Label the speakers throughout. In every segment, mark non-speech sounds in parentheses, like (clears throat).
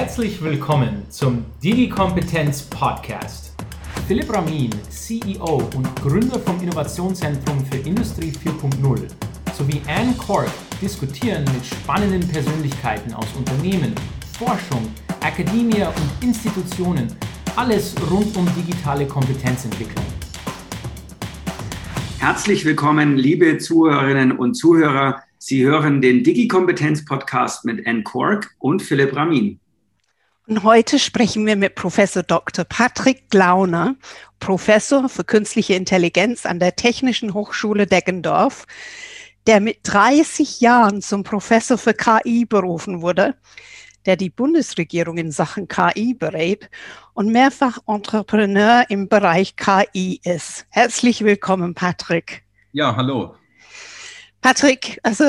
Speaker 1: Herzlich willkommen zum Digi-Kompetenz Podcast. Philipp Ramin, CEO und Gründer vom Innovationszentrum für Industrie 4.0 sowie Anne Cork diskutieren mit spannenden Persönlichkeiten aus Unternehmen, Forschung, Akademie und Institutionen alles rund um digitale Kompetenzentwicklung.
Speaker 2: Herzlich willkommen, liebe Zuhörerinnen und Zuhörer. Sie hören den Digi-Kompetenz-Podcast mit Anne Cork und Philipp Ramin.
Speaker 3: Und heute sprechen wir mit Professor Dr. Patrick Glauner, Professor für künstliche Intelligenz an der Technischen Hochschule Deggendorf, der mit 30 Jahren zum Professor für KI berufen wurde, der die Bundesregierung in Sachen KI berät und mehrfach Entrepreneur im Bereich KI ist. Herzlich willkommen, Patrick.
Speaker 4: Ja, hallo.
Speaker 3: Patrick, also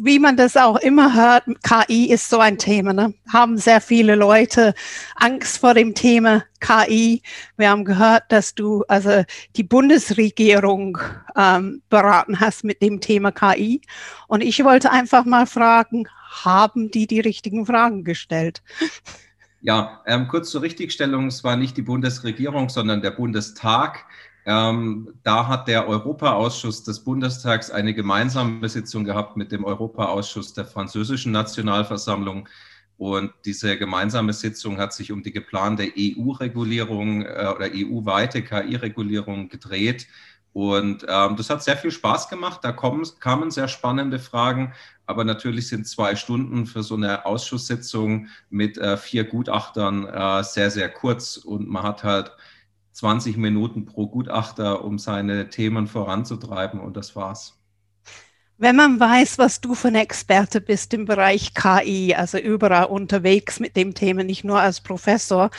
Speaker 3: wie man das auch immer hört, KI ist so ein Thema. Ne? Haben sehr viele Leute Angst vor dem Thema KI. Wir haben gehört, dass du also die Bundesregierung ähm, beraten hast mit dem Thema KI. Und ich wollte einfach mal fragen, haben die die richtigen Fragen gestellt?
Speaker 4: Ja, ähm, kurz zur Richtigstellung, es war nicht die Bundesregierung, sondern der Bundestag. Ähm, da hat der Europaausschuss des Bundestags eine gemeinsame Sitzung gehabt mit dem Europaausschuss der französischen Nationalversammlung. Und diese gemeinsame Sitzung hat sich um die geplante EU-Regulierung äh, oder EU-weite KI-Regulierung gedreht. Und ähm, das hat sehr viel Spaß gemacht. Da kommen, kamen sehr spannende Fragen. Aber natürlich sind zwei Stunden für so eine Ausschusssitzung mit äh, vier Gutachtern äh, sehr, sehr kurz. Und man hat halt 20 Minuten pro Gutachter, um seine Themen voranzutreiben. Und das war's.
Speaker 3: Wenn man weiß, was du für ein Experte bist im Bereich KI, also überall unterwegs mit dem Thema, nicht nur als Professor,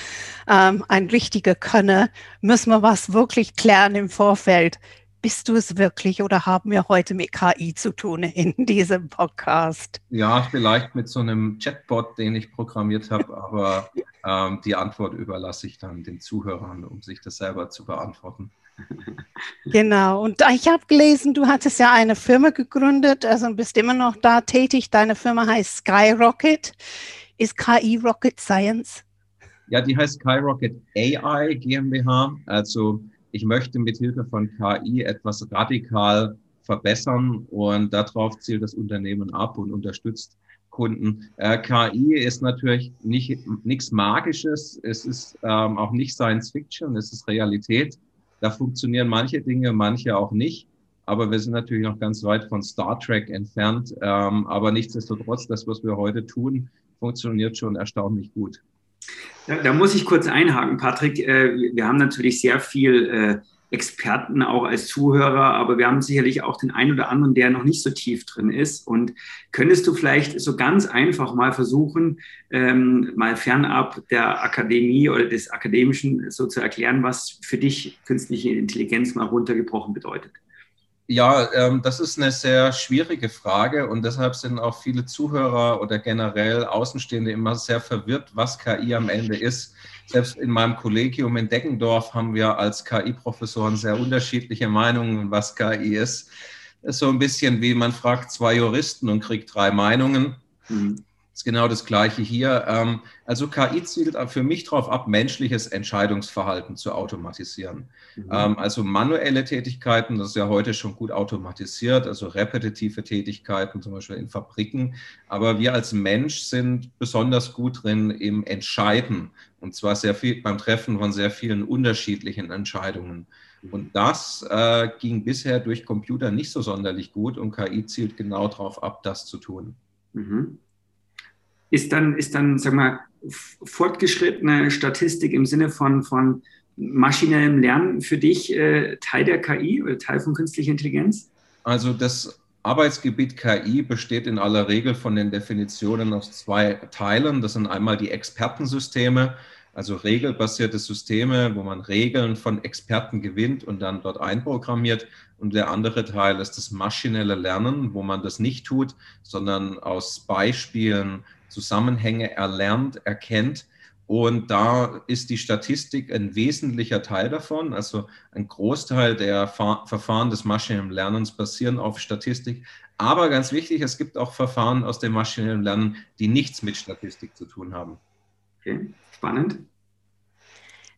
Speaker 3: ähm, ein richtiger Könner, müssen wir was wirklich klären im Vorfeld. Bist du es wirklich oder haben wir heute mit KI zu tun in (laughs) diesem Podcast?
Speaker 4: Ja, vielleicht mit so einem Chatbot, den ich programmiert habe, aber (laughs) ähm, die Antwort überlasse ich dann den Zuhörern, um sich das selber zu beantworten.
Speaker 3: Genau. Und ich habe gelesen, du hattest ja eine Firma gegründet, also bist immer noch da tätig. Deine Firma heißt Skyrocket. Ist KI Rocket Science?
Speaker 4: Ja, die heißt Skyrocket AI GmbH. Also ich möchte mit Hilfe von KI etwas radikal verbessern und darauf zielt das Unternehmen ab und unterstützt Kunden. Äh, KI ist natürlich nicht nichts Magisches, es ist ähm, auch nicht Science Fiction, es ist Realität. Da funktionieren manche Dinge, manche auch nicht. Aber wir sind natürlich noch ganz weit von Star Trek entfernt. Ähm, aber nichtsdestotrotz, das, was wir heute tun, funktioniert schon erstaunlich gut.
Speaker 2: Da, da muss ich kurz einhaken, Patrick. Äh, wir haben natürlich sehr viel äh, Experten auch als Zuhörer, aber wir haben sicherlich auch den einen oder anderen, der noch nicht so tief drin ist. Und könntest du vielleicht so ganz einfach mal versuchen, ähm, mal fernab der Akademie oder des Akademischen so zu erklären, was für dich künstliche Intelligenz mal runtergebrochen bedeutet?
Speaker 4: Ja, ähm, das ist eine sehr schwierige Frage und deshalb sind auch viele Zuhörer oder generell Außenstehende immer sehr verwirrt, was KI am Ende ist. Selbst in meinem Kollegium in Deggendorf haben wir als KI-Professoren sehr unterschiedliche Meinungen, was KI ist. Das ist so ein bisschen wie man fragt zwei Juristen und kriegt drei Meinungen. Mhm ist genau das Gleiche hier. Ähm, also KI zielt für mich darauf ab, menschliches Entscheidungsverhalten zu automatisieren. Mhm. Ähm, also manuelle Tätigkeiten, das ist ja heute schon gut automatisiert, also repetitive Tätigkeiten, zum Beispiel in Fabriken. Aber wir als Mensch sind besonders gut drin im Entscheiden. Und zwar sehr viel beim Treffen von sehr vielen unterschiedlichen Entscheidungen. Und das äh, ging bisher durch Computer nicht so sonderlich gut und KI zielt genau darauf ab, das zu tun.
Speaker 2: Mhm ist dann, ist dann, sag mal, fortgeschrittene Statistik im Sinne von, von maschinellem Lernen für dich äh, Teil der KI oder Teil von künstlicher Intelligenz?
Speaker 4: Also das Arbeitsgebiet KI besteht in aller Regel von den Definitionen aus zwei Teilen. Das sind einmal die Expertensysteme, also regelbasierte Systeme, wo man Regeln von Experten gewinnt und dann dort einprogrammiert. Und der andere Teil ist das maschinelle Lernen, wo man das nicht tut, sondern aus Beispielen Zusammenhänge erlernt, erkennt. Und da ist die Statistik ein wesentlicher Teil davon. Also ein Großteil der Verfahren des maschinellen Lernens basieren auf Statistik. Aber ganz wichtig, es gibt auch Verfahren aus dem maschinellen Lernen, die nichts mit Statistik zu tun haben.
Speaker 2: Okay, spannend.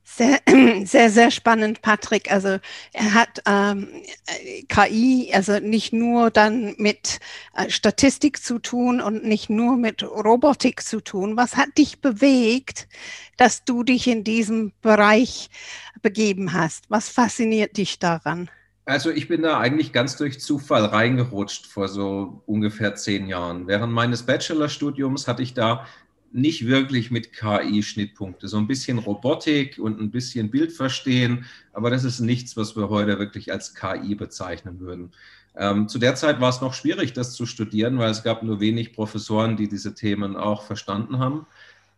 Speaker 3: Sehr, (clears throat) sehr, sehr spannend, Patrick. Also er hat ähm, KI, also nicht nur dann mit äh, Statistik zu tun und nicht nur mit Robotik zu tun. Was hat dich bewegt, dass du dich in diesem Bereich begeben hast? Was fasziniert dich daran?
Speaker 4: Also ich bin da eigentlich ganz durch Zufall reingerutscht vor so ungefähr zehn Jahren. Während meines Bachelorstudiums hatte ich da nicht wirklich mit KI Schnittpunkte. So ein bisschen Robotik und ein bisschen Bildverstehen, aber das ist nichts, was wir heute wirklich als KI bezeichnen würden. Ähm, zu der Zeit war es noch schwierig, das zu studieren, weil es gab nur wenig Professoren, die diese Themen auch verstanden haben.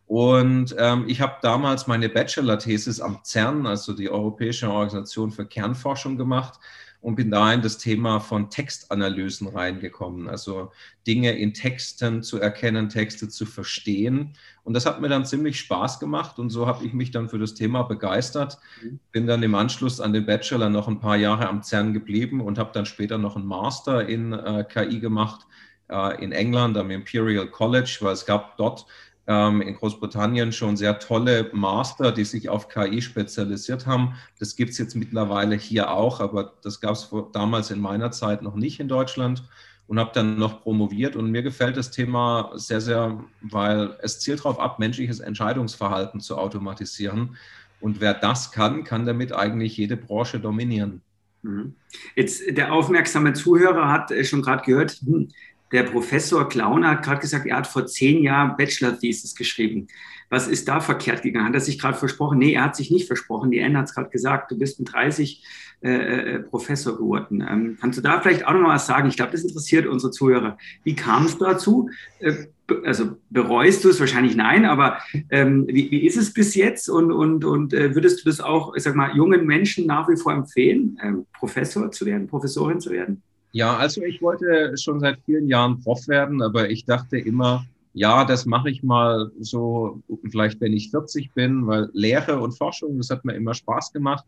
Speaker 4: Und ähm, ich habe damals meine Bachelor-Thesis am CERN, also die Europäische Organisation für Kernforschung, gemacht und bin da in das Thema von Textanalysen reingekommen, also Dinge in Texten zu erkennen, Texte zu verstehen. Und das hat mir dann ziemlich Spaß gemacht und so habe ich mich dann für das Thema begeistert. Mhm. Bin dann im Anschluss an den Bachelor noch ein paar Jahre am CERN geblieben und habe dann später noch einen Master in äh, KI gemacht äh, in England am Imperial College, weil es gab dort in Großbritannien schon sehr tolle Master, die sich auf KI spezialisiert haben. Das gibt es jetzt mittlerweile hier auch, aber das gab es damals in meiner Zeit noch nicht in Deutschland und habe dann noch promoviert. Und mir gefällt das Thema sehr, sehr, weil es zielt darauf ab, menschliches Entscheidungsverhalten zu automatisieren. Und wer das kann, kann damit eigentlich jede Branche dominieren.
Speaker 2: Mhm. Jetzt der aufmerksame Zuhörer hat äh, schon gerade gehört, hm, der Professor Klauner hat gerade gesagt, er hat vor zehn Jahren Bachelor-Thesis geschrieben. Was ist da verkehrt gegangen? Hat er sich gerade versprochen? Nee, er hat sich nicht versprochen. Die Anne hat es gerade gesagt, du bist mit 30 äh, äh, Professor geworden. Ähm, kannst du da vielleicht auch noch mal was sagen? Ich glaube, das interessiert unsere Zuhörer. Wie kam es dazu? Äh, also bereust du es wahrscheinlich nein, aber ähm, wie, wie, ist es bis jetzt und, und, und äh, würdest du das auch, ich sag mal, jungen Menschen nach wie vor empfehlen, ähm, Professor zu werden, Professorin zu werden?
Speaker 4: Ja, also ich wollte schon seit vielen Jahren Prof werden, aber ich dachte immer, ja, das mache ich mal so, vielleicht wenn ich 40 bin, weil Lehre und Forschung, das hat mir immer Spaß gemacht.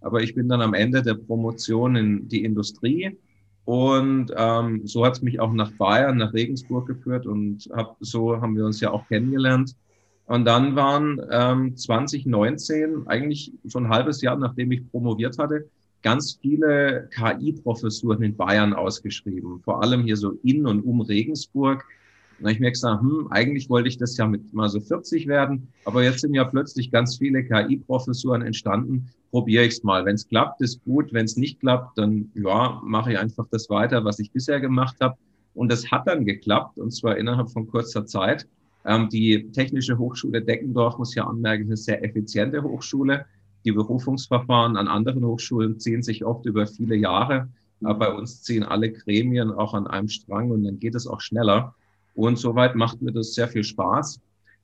Speaker 4: Aber ich bin dann am Ende der Promotion in die Industrie und ähm, so hat es mich auch nach Bayern, nach Regensburg geführt und hab, so haben wir uns ja auch kennengelernt. Und dann waren ähm, 2019, eigentlich so ein halbes Jahr, nachdem ich promoviert hatte, ganz viele KI-Professuren in Bayern ausgeschrieben, vor allem hier so in und um Regensburg. Habe ich mir gesagt, hm, eigentlich wollte ich das ja mit mal so 40 werden, aber jetzt sind ja plötzlich ganz viele KI-Professuren entstanden. Probiere ich es mal. Wenn es klappt, ist gut. Wenn es nicht klappt, dann ja, mache ich einfach das weiter, was ich bisher gemacht habe. Und das hat dann geklappt, und zwar innerhalb von kurzer Zeit. Ähm, die Technische Hochschule Deckendorf muss ja anmerken, ist eine sehr effiziente Hochschule. Die Berufungsverfahren an anderen Hochschulen ziehen sich oft über viele Jahre. Aber bei uns ziehen alle Gremien auch an einem Strang und dann geht es auch schneller. Und soweit macht mir das sehr viel Spaß.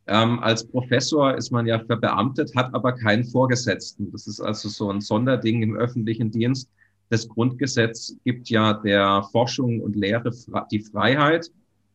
Speaker 4: Ähm, als Professor ist man ja verbeamtet, hat aber keinen Vorgesetzten. Das ist also so ein Sonderding im öffentlichen Dienst. Das Grundgesetz gibt ja der Forschung und Lehre die Freiheit.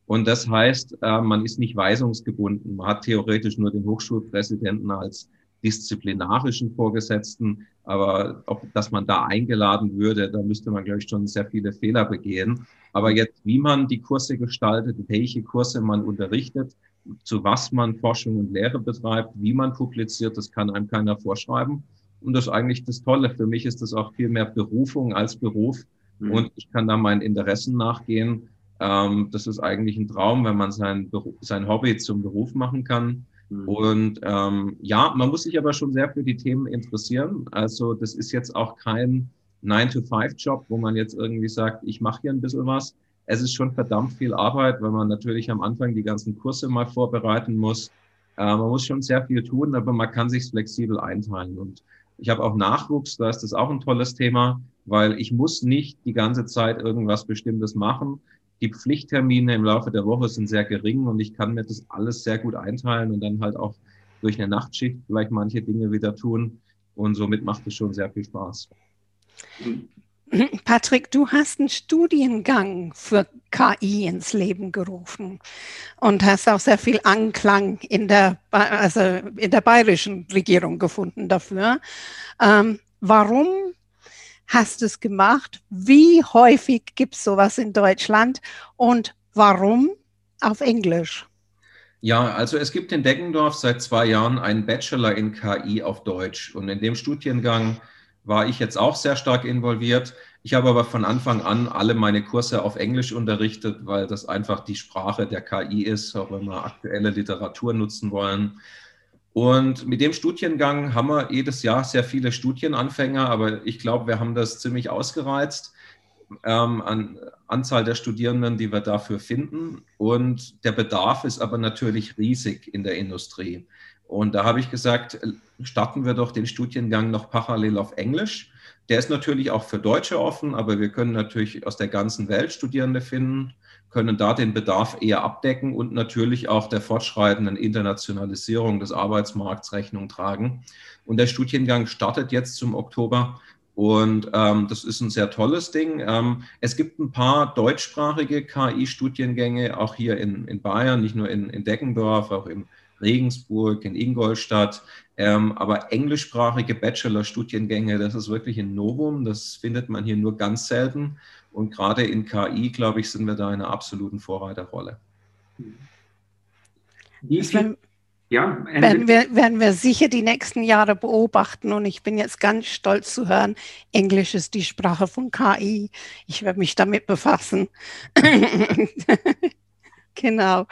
Speaker 4: Und das heißt, äh, man ist nicht weisungsgebunden. Man hat theoretisch nur den Hochschulpräsidenten als disziplinarischen Vorgesetzten. Aber ob, dass man da eingeladen würde, da müsste man, glaube ich, schon sehr viele Fehler begehen. Aber jetzt, wie man die Kurse gestaltet, welche Kurse man unterrichtet, zu was man Forschung und Lehre betreibt, wie man publiziert, das kann einem keiner vorschreiben. Und das ist eigentlich das Tolle. Für mich ist das auch viel mehr Berufung als Beruf. Mhm. Und ich kann da meinen Interessen nachgehen. Ähm, das ist eigentlich ein Traum, wenn man sein, sein Hobby zum Beruf machen kann. Mhm. Und ähm, ja, man muss sich aber schon sehr für die Themen interessieren. Also das ist jetzt auch kein 9-to-5-Job, wo man jetzt irgendwie sagt, ich mache hier ein bisschen was. Es ist schon verdammt viel Arbeit, weil man natürlich am Anfang die ganzen Kurse mal vorbereiten muss. Äh, man muss schon sehr viel tun, aber man kann sich flexibel einteilen. Und ich habe auch Nachwuchs, da ist das auch ein tolles Thema, weil ich muss nicht die ganze Zeit irgendwas Bestimmtes machen. Die Pflichttermine im Laufe der Woche sind sehr gering und ich kann mir das alles sehr gut einteilen und dann halt auch durch eine Nachtschicht vielleicht manche Dinge wieder tun. Und somit macht es schon sehr viel Spaß.
Speaker 3: Patrick, du hast einen Studiengang für KI ins Leben gerufen und hast auch sehr viel Anklang in der, also in der bayerischen Regierung gefunden dafür. Ähm, warum hast du es gemacht? Wie häufig gibt es sowas in Deutschland und warum auf Englisch?
Speaker 4: Ja, also es gibt in Deggendorf seit zwei Jahren einen Bachelor in KI auf Deutsch. Und in dem Studiengang war ich jetzt auch sehr stark involviert. Ich habe aber von Anfang an alle meine Kurse auf Englisch unterrichtet, weil das einfach die Sprache der KI ist, auch wenn wir aktuelle Literatur nutzen wollen. Und mit dem Studiengang haben wir jedes Jahr sehr viele Studienanfänger, aber ich glaube, wir haben das ziemlich ausgereizt ähm, an Anzahl der Studierenden, die wir dafür finden. Und der Bedarf ist aber natürlich riesig in der Industrie. Und da habe ich gesagt, starten wir doch den Studiengang noch parallel auf Englisch. Der ist natürlich auch für Deutsche offen, aber wir können natürlich aus der ganzen Welt Studierende finden, können da den Bedarf eher abdecken und natürlich auch der fortschreitenden Internationalisierung des Arbeitsmarkts Rechnung tragen. Und der Studiengang startet jetzt zum Oktober und ähm, das ist ein sehr tolles Ding. Ähm, es gibt ein paar deutschsprachige KI-Studiengänge, auch hier in, in Bayern, nicht nur in, in Deggendorf, auch in Regensburg, in Ingolstadt. Ähm, aber englischsprachige Bachelor-Studiengänge, das ist wirklich ein Novum. Das findet man hier nur ganz selten. Und gerade in KI, glaube ich, sind wir da in einer absoluten Vorreiterrolle.
Speaker 3: Wie viel, ja, werden wir, werden wir sicher die nächsten Jahre beobachten und ich bin jetzt ganz stolz zu hören, Englisch ist die Sprache von KI. Ich werde mich damit befassen. (laughs) genau.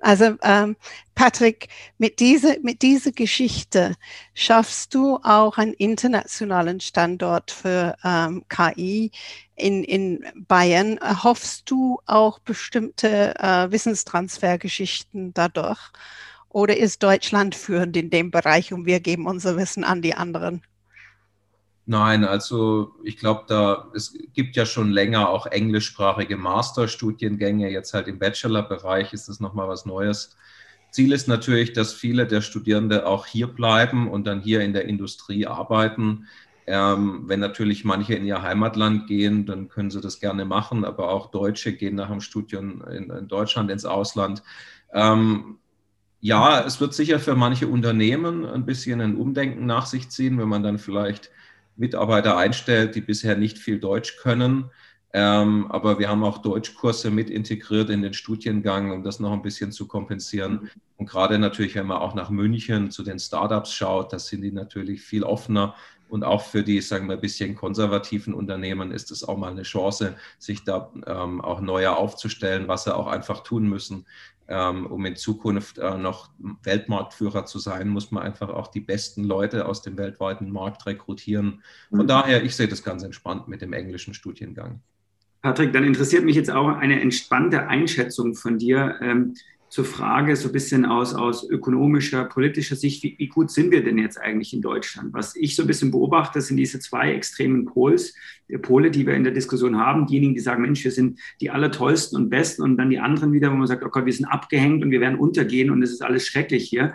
Speaker 3: Also ähm, Patrick, mit dieser, mit dieser Geschichte schaffst du auch einen internationalen Standort für ähm, KI in, in Bayern. Hoffst du auch bestimmte äh, Wissenstransfergeschichten dadurch? Oder ist Deutschland führend in dem Bereich und wir geben unser Wissen an die anderen?
Speaker 4: Nein, also ich glaube, da es gibt ja schon länger auch englischsprachige Masterstudiengänge. Jetzt halt im Bachelorbereich ist das nochmal was Neues. Ziel ist natürlich, dass viele der Studierende auch hier bleiben und dann hier in der Industrie arbeiten. Ähm, wenn natürlich manche in ihr Heimatland gehen, dann können sie das gerne machen, aber auch Deutsche gehen nach dem Studium in, in Deutschland ins Ausland. Ähm, ja, es wird sicher für manche Unternehmen ein bisschen ein Umdenken nach sich ziehen, wenn man dann vielleicht Mitarbeiter einstellt, die bisher nicht viel Deutsch können. Ähm, aber wir haben auch Deutschkurse mit integriert in den Studiengang, um das noch ein bisschen zu kompensieren. Und gerade natürlich, wenn man auch nach München zu den Startups schaut, da sind die natürlich viel offener. Und auch für die, sagen wir, ein bisschen konservativen Unternehmen ist es auch mal eine Chance, sich da ähm, auch neuer aufzustellen, was sie auch einfach tun müssen, ähm, um in Zukunft äh, noch Weltmarktführer zu sein, muss man einfach auch die besten Leute aus dem weltweiten Markt rekrutieren. Von mhm. daher, ich sehe das ganz entspannt mit dem englischen Studiengang.
Speaker 2: Patrick, dann interessiert mich jetzt auch eine entspannte Einschätzung von dir. Ähm, zur Frage so ein bisschen aus, aus ökonomischer, politischer Sicht, wie, wie, gut sind wir denn jetzt eigentlich in Deutschland? Was ich so ein bisschen beobachte, sind diese zwei extremen Pols, Pole, die wir in der Diskussion haben. Diejenigen, die sagen, Mensch, wir sind die allertollsten und besten und dann die anderen wieder, wo man sagt, oh Gott, wir sind abgehängt und wir werden untergehen und es ist alles schrecklich hier.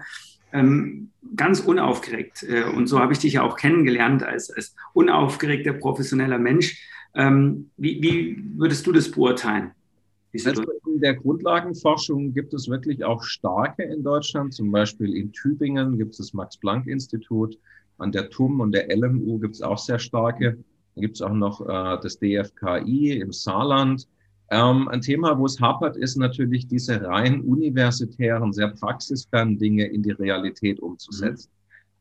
Speaker 2: Ähm, ganz unaufgeregt. Äh, und so habe ich dich ja auch kennengelernt als, als unaufgeregter, professioneller Mensch. Ähm, wie, wie würdest du das beurteilen?
Speaker 4: Also in der Grundlagenforschung gibt es wirklich auch starke in Deutschland. Zum Beispiel in Tübingen gibt es das Max-Planck-Institut. An der TUM und der LMU gibt es auch sehr starke. Dann gibt es auch noch äh, das DFKI im Saarland. Ähm, ein Thema, wo es hapert, ist natürlich diese rein universitären, sehr praxisfernen Dinge in die Realität umzusetzen.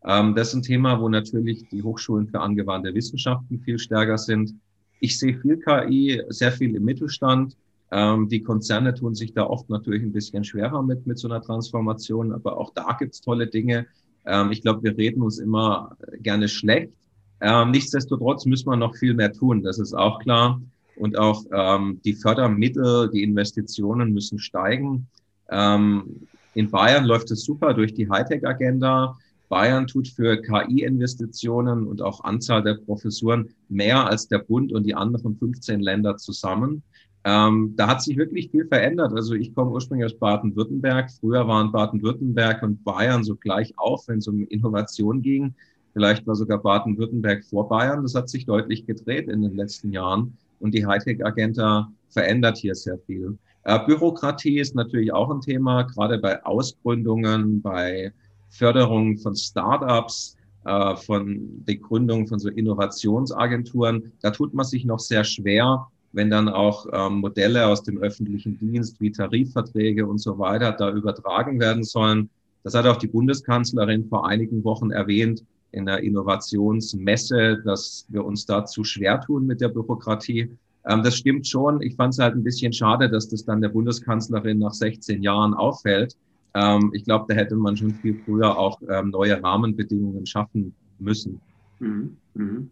Speaker 4: Mhm. Ähm, das ist ein Thema, wo natürlich die Hochschulen für angewandte Wissenschaften viel stärker sind. Ich sehe viel KI, sehr viel im Mittelstand. Ähm, die Konzerne tun sich da oft natürlich ein bisschen schwerer mit, mit so einer Transformation, aber auch da gibt's tolle Dinge. Ähm, ich glaube, wir reden uns immer gerne schlecht. Ähm, nichtsdestotrotz müssen wir noch viel mehr tun, das ist auch klar. Und auch ähm, die Fördermittel, die Investitionen müssen steigen. Ähm, in Bayern läuft es super durch die Hightech-Agenda. Bayern tut für KI-Investitionen und auch Anzahl der Professuren mehr als der Bund und die anderen 15 Länder zusammen. Ähm, da hat sich wirklich viel verändert. Also ich komme ursprünglich aus Baden-Württemberg. Früher waren Baden-Württemberg und Bayern so gleich auf, wenn es um Innovation ging. Vielleicht war sogar Baden-Württemberg vor Bayern. Das hat sich deutlich gedreht in den letzten Jahren. Und die Hightech-Agenda verändert hier sehr viel. Äh, Bürokratie ist natürlich auch ein Thema, gerade bei Ausgründungen, bei Förderung von Startups, äh, von der Gründung von so Innovationsagenturen. Da tut man sich noch sehr schwer, wenn dann auch ähm, Modelle aus dem öffentlichen Dienst wie Tarifverträge und so weiter da übertragen werden sollen. Das hat auch die Bundeskanzlerin vor einigen Wochen erwähnt in der Innovationsmesse, dass wir uns dazu schwer tun mit der Bürokratie. Ähm, das stimmt schon. Ich fand es halt ein bisschen schade, dass das dann der Bundeskanzlerin nach 16 Jahren auffällt. Ähm, ich glaube, da hätte man schon viel früher auch ähm, neue Rahmenbedingungen schaffen müssen. Mhm.
Speaker 2: Mhm.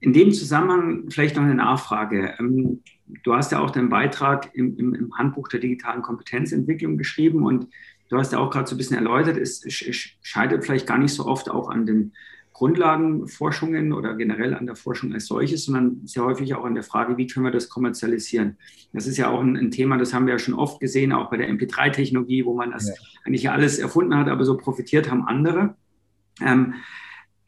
Speaker 2: In dem Zusammenhang vielleicht noch eine Nachfrage. Ähm, du hast ja auch deinen Beitrag im, im, im, Handbuch der digitalen Kompetenzentwicklung geschrieben und du hast ja auch gerade so ein bisschen erläutert, es scheitert vielleicht gar nicht so oft auch an den Grundlagenforschungen oder generell an der Forschung als solches, sondern sehr häufig auch an der Frage, wie können wir das kommerzialisieren. Das ist ja auch ein, ein Thema, das haben wir ja schon oft gesehen, auch bei der MP3-Technologie, wo man das ja. eigentlich alles erfunden hat, aber so profitiert haben andere. Ähm,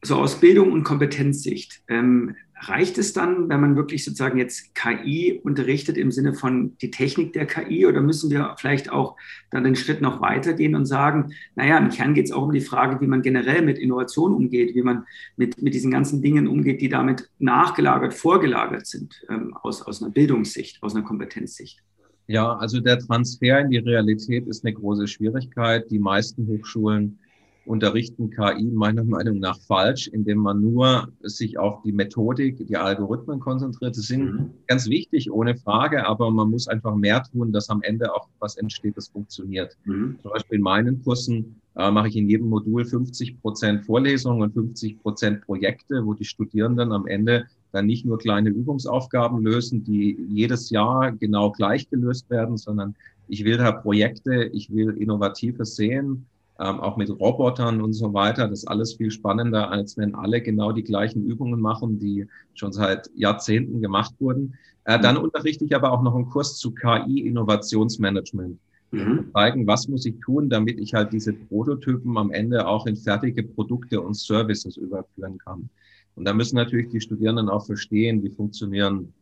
Speaker 2: so aus Bildung und Kompetenzsicht, ähm, reicht es dann, wenn man wirklich sozusagen jetzt KI unterrichtet im Sinne von die Technik der KI oder müssen wir vielleicht auch dann den Schritt noch weitergehen und sagen, naja, im Kern geht es auch um die Frage, wie man generell mit Innovation umgeht, wie man mit, mit diesen ganzen Dingen umgeht, die damit nachgelagert, vorgelagert sind, ähm, aus, aus einer Bildungssicht, aus einer Kompetenzsicht.
Speaker 4: Ja, also der Transfer in die Realität ist eine große Schwierigkeit. Die meisten Hochschulen unterrichten KI meiner Meinung nach falsch, indem man nur sich auf die Methodik, die Algorithmen konzentriert. Das sind mhm. ganz wichtig, ohne Frage, aber man muss einfach mehr tun, dass am Ende auch was entsteht, das funktioniert. Mhm. Zum Beispiel in meinen Kursen äh, mache ich in jedem Modul 50 Prozent Vorlesungen und 50 Prozent Projekte, wo die Studierenden am Ende dann nicht nur kleine Übungsaufgaben lösen, die jedes Jahr genau gleich gelöst werden, sondern ich will da Projekte, ich will Innovatives sehen ähm, auch mit Robotern und so weiter. Das ist alles viel spannender, als wenn alle genau die gleichen Übungen machen, die schon seit Jahrzehnten gemacht wurden. Äh, dann mhm. unterrichte ich aber auch noch einen Kurs zu KI-Innovationsmanagement. Mhm. Zeigen, was muss ich tun, damit ich halt diese Prototypen am Ende auch in fertige Produkte und Services überführen kann. Und da müssen natürlich die Studierenden auch verstehen, wie funktionieren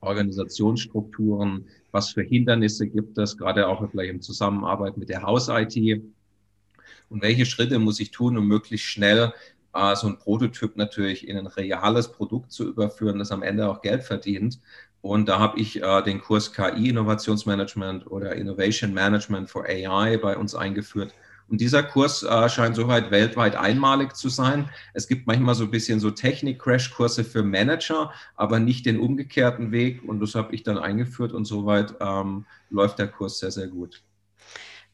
Speaker 4: Organisationsstrukturen, was für Hindernisse gibt es, gerade auch vielleicht in Zusammenarbeit mit der Haus-IT und welche Schritte muss ich tun, um möglichst schnell äh, so ein Prototyp natürlich in ein reales Produkt zu überführen, das am Ende auch Geld verdient. Und da habe ich äh, den Kurs KI Innovationsmanagement oder Innovation Management for AI bei uns eingeführt. Und dieser Kurs äh, scheint soweit weltweit einmalig zu sein. Es gibt manchmal so ein bisschen so Technik-Crash-Kurse für Manager, aber nicht den umgekehrten Weg. Und das habe ich dann eingeführt und soweit ähm, läuft der Kurs sehr, sehr gut.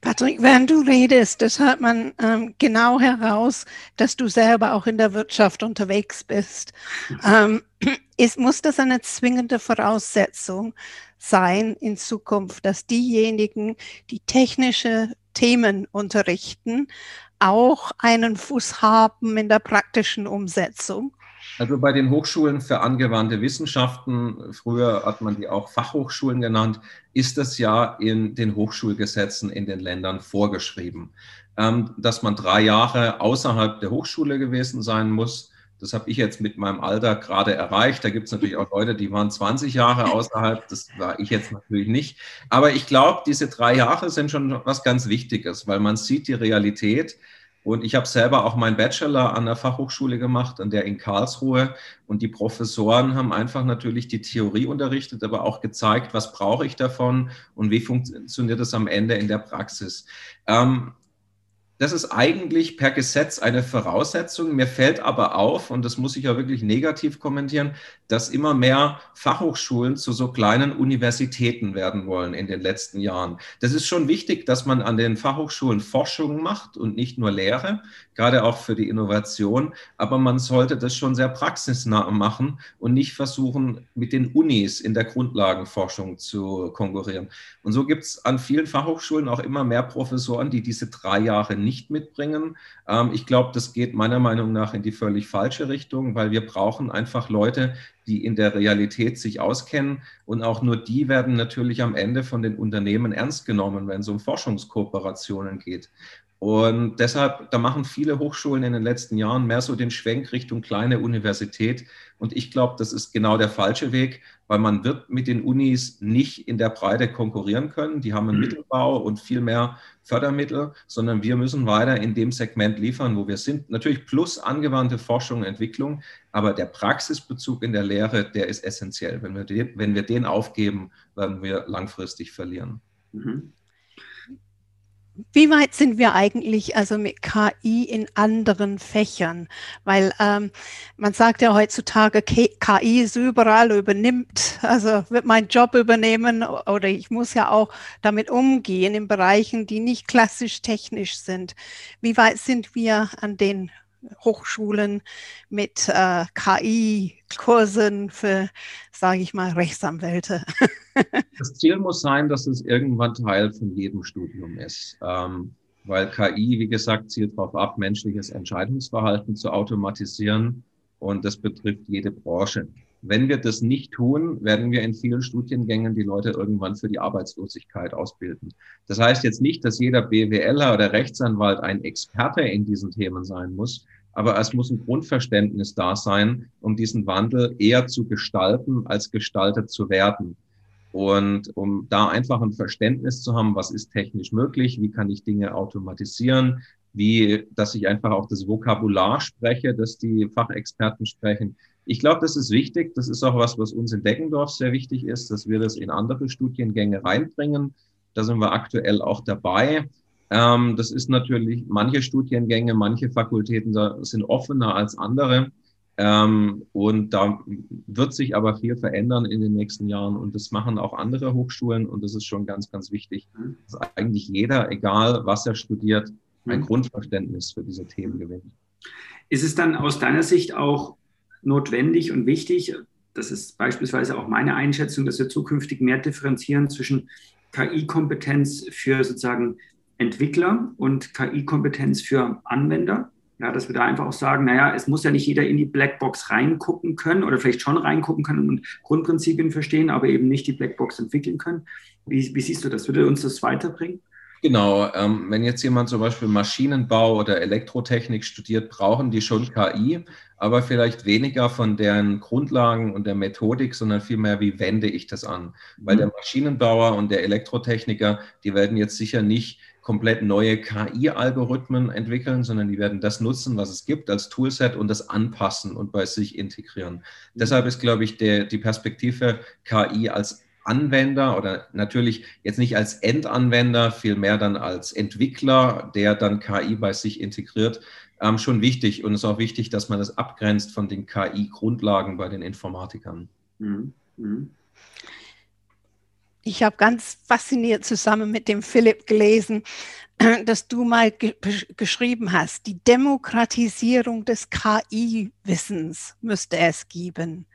Speaker 3: Patrick, wenn du redest, das hört man ähm, genau heraus, dass du selber auch in der Wirtschaft unterwegs bist. Ähm, ist, muss das eine zwingende Voraussetzung sein in Zukunft, dass diejenigen, die technische Themen unterrichten, auch einen Fuß haben in der praktischen Umsetzung?
Speaker 4: Also bei den Hochschulen für angewandte Wissenschaften, früher hat man die auch Fachhochschulen genannt, ist das ja in den Hochschulgesetzen in den Ländern vorgeschrieben, ähm, dass man drei Jahre außerhalb der Hochschule gewesen sein muss. Das habe ich jetzt mit meinem Alter gerade erreicht. Da gibt es natürlich auch Leute, die waren 20 Jahre außerhalb. Das war ich jetzt natürlich nicht. Aber ich glaube, diese drei Jahre sind schon was ganz Wichtiges, weil man sieht die Realität und ich habe selber auch meinen Bachelor an der Fachhochschule gemacht, an der in Karlsruhe. Und die Professoren haben einfach natürlich die Theorie unterrichtet, aber auch gezeigt, was brauche ich davon und wie funktioniert das am Ende in der Praxis. Ähm, das ist eigentlich per Gesetz eine Voraussetzung. Mir fällt aber auf, und das muss ich ja wirklich negativ kommentieren, dass immer mehr Fachhochschulen zu so kleinen Universitäten werden wollen in den letzten Jahren. Das ist schon wichtig, dass man an den Fachhochschulen Forschung macht und nicht nur Lehre, gerade auch für die Innovation. Aber man sollte das schon sehr praxisnah machen und nicht versuchen, mit den Unis in der Grundlagenforschung zu konkurrieren. Und so gibt es an vielen Fachhochschulen auch immer mehr Professoren, die diese drei Jahre nicht mitbringen. Ähm, ich glaube, das geht meiner Meinung nach in die völlig falsche Richtung, weil wir brauchen einfach Leute, die in der Realität sich auskennen. Und auch nur die werden natürlich am Ende von den Unternehmen ernst genommen, wenn es um Forschungskooperationen geht. Und deshalb, da machen viele Hochschulen in den letzten Jahren mehr so den Schwenk Richtung kleine Universität. Und ich glaube, das ist genau der falsche Weg, weil man wird mit den Unis nicht in der Breite konkurrieren können. Die haben einen mhm. Mittelbau und viel mehr Fördermittel, sondern wir müssen weiter in dem Segment liefern, wo wir sind. Natürlich plus angewandte Forschung und Entwicklung, aber der Praxisbezug in der Lehre, der ist essentiell. Wenn wir den, wenn wir den aufgeben, werden wir langfristig verlieren. Mhm.
Speaker 3: Wie weit sind wir eigentlich also mit KI in anderen Fächern? Weil ähm, man sagt ja heutzutage, KI ist überall, übernimmt, also wird mein Job übernehmen oder ich muss ja auch damit umgehen in Bereichen, die nicht klassisch technisch sind. Wie weit sind wir an den Hochschulen mit äh, KI-Kursen für, sage ich mal, Rechtsanwälte. (laughs)
Speaker 4: das Ziel muss sein, dass es irgendwann Teil von jedem Studium ist. Ähm, weil KI, wie gesagt, zielt darauf ab, menschliches Entscheidungsverhalten zu automatisieren und das betrifft jede Branche. Wenn wir das nicht tun, werden wir in vielen Studiengängen die Leute irgendwann für die Arbeitslosigkeit ausbilden. Das heißt jetzt nicht, dass jeder BWLer oder Rechtsanwalt ein Experte in diesen Themen sein muss, aber es muss ein Grundverständnis da sein, um diesen Wandel eher zu gestalten, als gestaltet zu werden. Und um da einfach ein Verständnis zu haben, was ist technisch möglich, wie kann ich Dinge automatisieren, wie, dass ich einfach auch das Vokabular spreche, das die Fachexperten sprechen. Ich glaube, das ist wichtig. Das ist auch was, was uns in Deggendorf sehr wichtig ist, dass wir das in andere Studiengänge reinbringen. Da sind wir aktuell auch dabei. Ähm, das ist natürlich manche Studiengänge, manche Fakultäten sind offener als andere. Ähm, und da wird sich aber viel verändern in den nächsten Jahren. Und das machen auch andere Hochschulen. Und das ist schon ganz, ganz wichtig, dass eigentlich jeder, egal was er studiert, ein mhm. Grundverständnis für diese Themen gewinnt.
Speaker 2: Ist es dann aus deiner Sicht auch notwendig und wichtig, das ist beispielsweise auch meine Einschätzung, dass wir zukünftig mehr differenzieren zwischen KI-Kompetenz für sozusagen Entwickler und KI-Kompetenz für Anwender. Ja, dass wir da einfach auch sagen, naja, es muss ja nicht jeder in die Blackbox reingucken können oder vielleicht schon reingucken können und Grundprinzipien verstehen, aber eben nicht die Blackbox entwickeln können. Wie, wie siehst du das? Würde uns das weiterbringen?
Speaker 4: Genau, ähm, wenn jetzt jemand zum Beispiel Maschinenbau oder Elektrotechnik studiert, brauchen die schon KI, aber vielleicht weniger von deren Grundlagen und der Methodik, sondern vielmehr, wie wende ich das an? Weil mhm. der Maschinenbauer und der Elektrotechniker, die werden jetzt sicher nicht komplett neue KI-Algorithmen entwickeln, sondern die werden das nutzen, was es gibt als Toolset und das anpassen und bei sich integrieren. Mhm. Deshalb ist, glaube ich, der, die Perspektive KI als Anwender oder natürlich jetzt nicht als Endanwender, vielmehr dann als Entwickler, der dann KI bei sich integriert, ähm, schon wichtig. Und es ist auch wichtig, dass man das abgrenzt von den KI-Grundlagen bei den Informatikern. Mhm. Mhm.
Speaker 3: Ich habe ganz fasziniert zusammen mit dem Philipp gelesen, (clears throat) dass du mal ge geschrieben hast, die Demokratisierung des KI-Wissens müsste es geben.